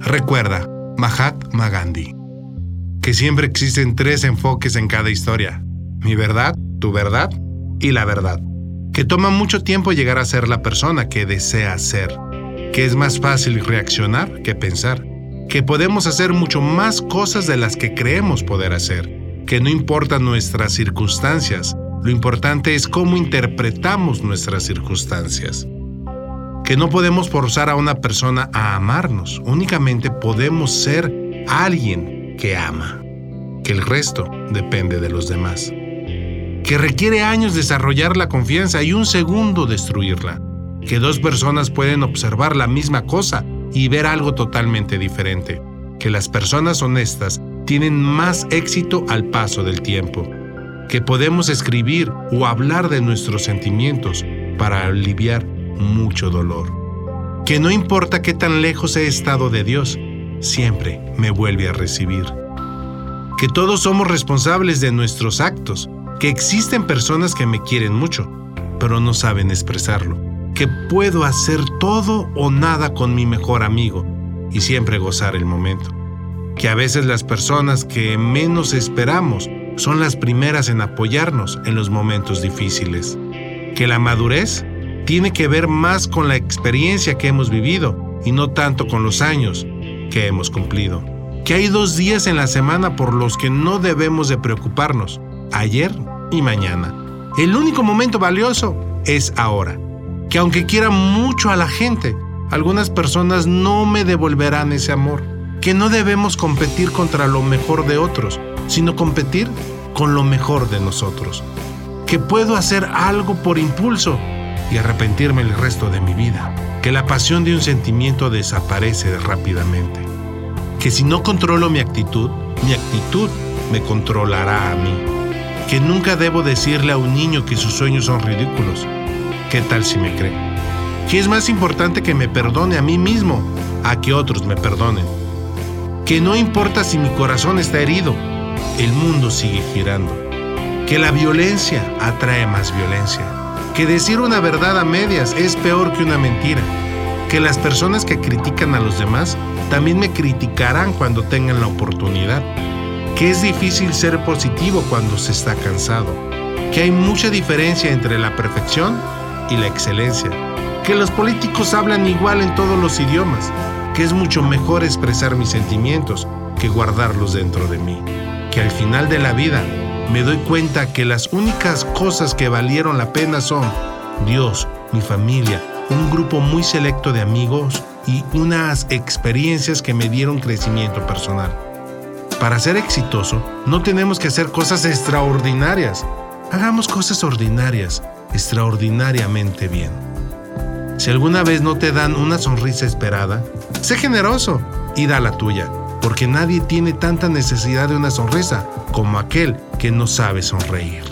Recuerda, Mahatma Gandhi, que siempre existen tres enfoques en cada historia. Mi verdad, tu verdad y la verdad. Que toma mucho tiempo llegar a ser la persona que desea ser. Que es más fácil reaccionar que pensar. Que podemos hacer mucho más cosas de las que creemos poder hacer. Que no importan nuestras circunstancias, lo importante es cómo interpretamos nuestras circunstancias. Que no podemos forzar a una persona a amarnos, únicamente podemos ser alguien que ama, que el resto depende de los demás, que requiere años desarrollar la confianza y un segundo destruirla, que dos personas pueden observar la misma cosa y ver algo totalmente diferente, que las personas honestas tienen más éxito al paso del tiempo, que podemos escribir o hablar de nuestros sentimientos para aliviar mucho dolor. Que no importa qué tan lejos he estado de Dios, siempre me vuelve a recibir. Que todos somos responsables de nuestros actos, que existen personas que me quieren mucho, pero no saben expresarlo. Que puedo hacer todo o nada con mi mejor amigo y siempre gozar el momento. Que a veces las personas que menos esperamos son las primeras en apoyarnos en los momentos difíciles. Que la madurez tiene que ver más con la experiencia que hemos vivido y no tanto con los años que hemos cumplido. Que hay dos días en la semana por los que no debemos de preocuparnos, ayer y mañana. El único momento valioso es ahora. Que aunque quiera mucho a la gente, algunas personas no me devolverán ese amor. Que no debemos competir contra lo mejor de otros, sino competir con lo mejor de nosotros. Que puedo hacer algo por impulso y arrepentirme el resto de mi vida. Que la pasión de un sentimiento desaparece rápidamente. Que si no controlo mi actitud, mi actitud me controlará a mí. Que nunca debo decirle a un niño que sus sueños son ridículos. ¿Qué tal si me cree? Que es más importante que me perdone a mí mismo a que otros me perdonen. Que no importa si mi corazón está herido, el mundo sigue girando. Que la violencia atrae más violencia. Que decir una verdad a medias es peor que una mentira, que las personas que critican a los demás también me criticarán cuando tengan la oportunidad, que es difícil ser positivo cuando se está cansado, que hay mucha diferencia entre la perfección y la excelencia, que los políticos hablan igual en todos los idiomas, que es mucho mejor expresar mis sentimientos que guardarlos dentro de mí, que al final de la vida me doy cuenta que las únicas cosas que valieron la pena son Dios, mi familia, un grupo muy selecto de amigos y unas experiencias que me dieron crecimiento personal. Para ser exitoso, no tenemos que hacer cosas extraordinarias. Hagamos cosas ordinarias, extraordinariamente bien. Si alguna vez no te dan una sonrisa esperada, sé generoso y da la tuya porque nadie tiene tanta necesidad de una sonrisa como aquel que no sabe sonreír.